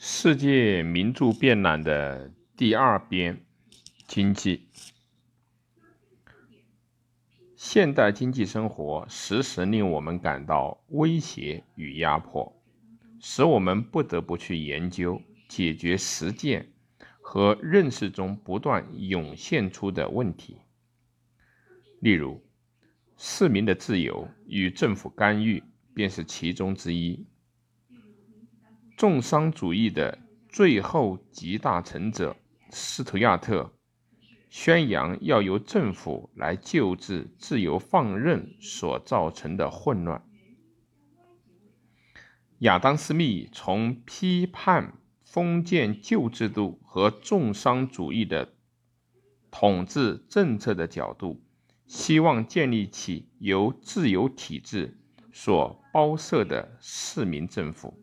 世界名著编览的第二编，经济。现代经济生活时时令我们感到威胁与压迫，使我们不得不去研究、解决实践和认识中不断涌现出的问题。例如，市民的自由与政府干预便是其中之一。重商主义的最后集大成者斯图亚特宣扬要由政府来救治自由放任所造成的混乱。亚当·斯密从批判封建旧制度和重商主义的统治政策的角度，希望建立起由自由体制所包摄的市民政府。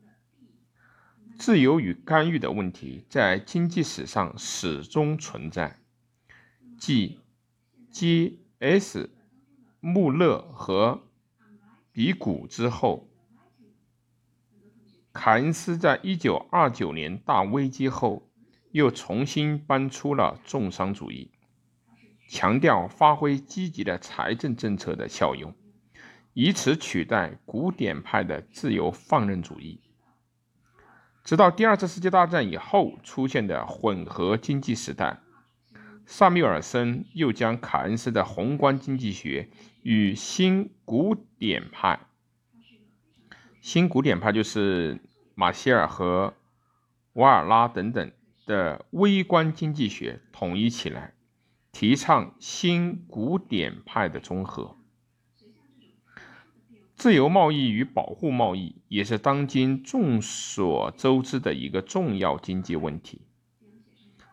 自由与干预的问题在经济史上始终存在。继 J.S. 穆勒和比古之后，凯恩斯在一九二九年大危机后又重新搬出了重商主义，强调发挥积极的财政政策的效用，以此取代古典派的自由放任主义。直到第二次世界大战以后出现的混合经济时代，萨缪尔森又将凯恩斯的宏观经济学与新古典派（新古典派就是马歇尔和瓦尔拉等等的微观经济学）统一起来，提倡新古典派的综合。自由贸易与保护贸易也是当今众所周知的一个重要经济问题。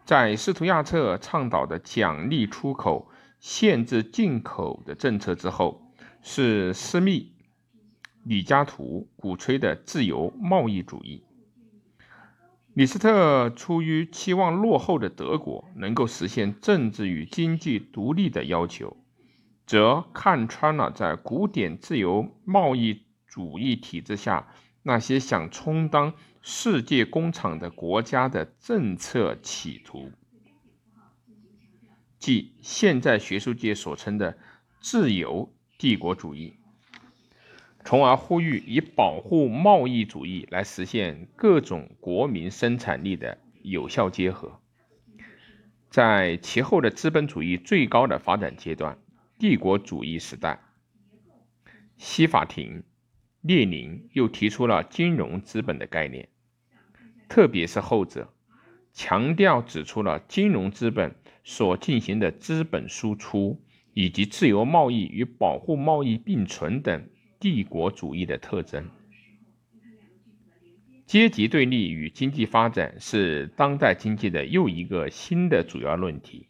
在斯图亚特倡导的奖励出口、限制进口的政策之后，是斯密、李嘉图鼓吹的自由贸易主义。李斯特出于期望落后的德国能够实现政治与经济独立的要求。则看穿了在古典自由贸易主义体制下那些想充当世界工厂的国家的政策企图，即现在学术界所称的自由帝国主义，从而呼吁以保护贸易主义来实现各种国民生产力的有效结合。在其后的资本主义最高的发展阶段。帝国主义时代，西法庭，列宁又提出了金融资本的概念，特别是后者，强调指出了金融资本所进行的资本输出以及自由贸易与保护贸易并存等帝国主义的特征。阶级对立与经济发展是当代经济的又一个新的主要论题。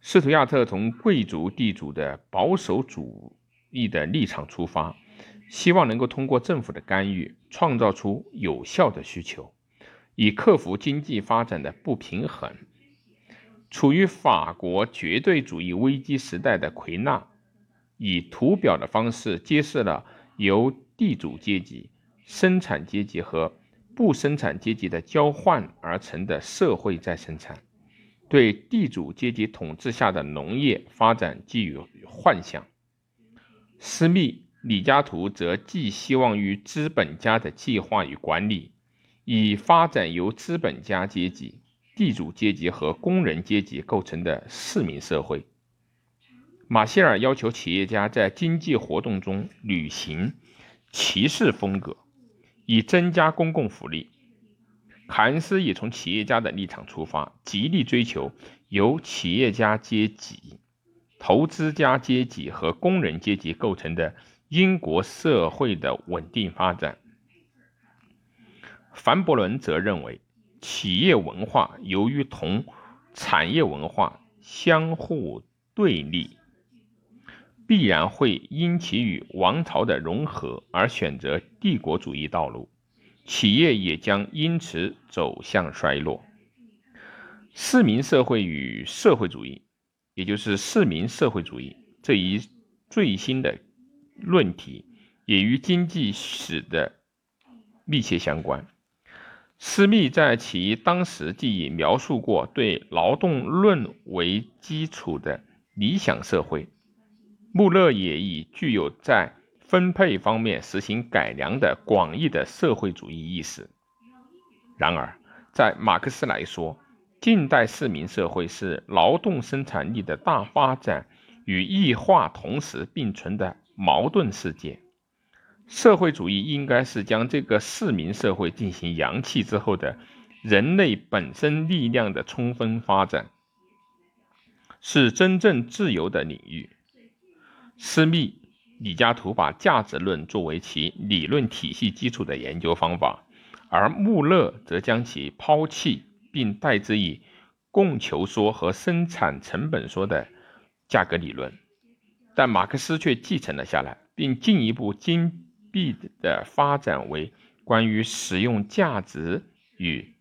斯图亚特从贵族地主的保守主义的立场出发，希望能够通过政府的干预，创造出有效的需求，以克服经济发展的不平衡。处于法国绝对主义危机时代的奎纳，以图表的方式揭示了由地主阶级、生产阶级和不生产阶级的交换而成的社会再生产。对地主阶级统治下的农业发展寄予幻想，斯密、李嘉图则寄希望于资本家的计划与管理，以发展由资本家阶级、地主阶级和工人阶级构成的市民社会。马歇尔要求企业家在经济活动中履行骑士风格，以增加公共福利。凯恩斯也从企业家的立场出发，极力追求由企业家阶级、投资家阶级和工人阶级构成的英国社会的稳定发展。凡伯伦则认为，企业文化由于同产业文化相互对立，必然会因其与王朝的融合而选择帝国主义道路。企业也将因此走向衰落。市民社会与社会主义，也就是市民社会主义这一最新的论题，也与经济史的密切相关。斯密在其当时记忆描述过对劳动论为基础的理想社会，穆勒也以具有在分配方面实行改良的广义的社会主义意识。然而，在马克思来说，近代市民社会是劳动生产力的大发展与异化同时并存的矛盾世界。社会主义应该是将这个市民社会进行扬弃之后的人类本身力量的充分发展，是真正自由的领域。私密、李嘉图把价值论作为其理论体系基础的研究方法，而穆勒则将其抛弃。并代之以供求说和生产成本说的价格理论，但马克思却继承了下来，并进一步精辟的发展为关于使用价值与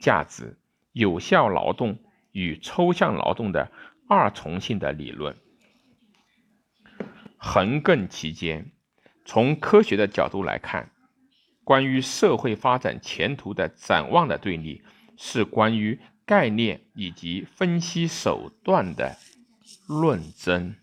价值、有效劳动与抽象劳动的二重性的理论。横亘其间，从科学的角度来看，关于社会发展前途的展望的对立。是关于概念以及分析手段的论争。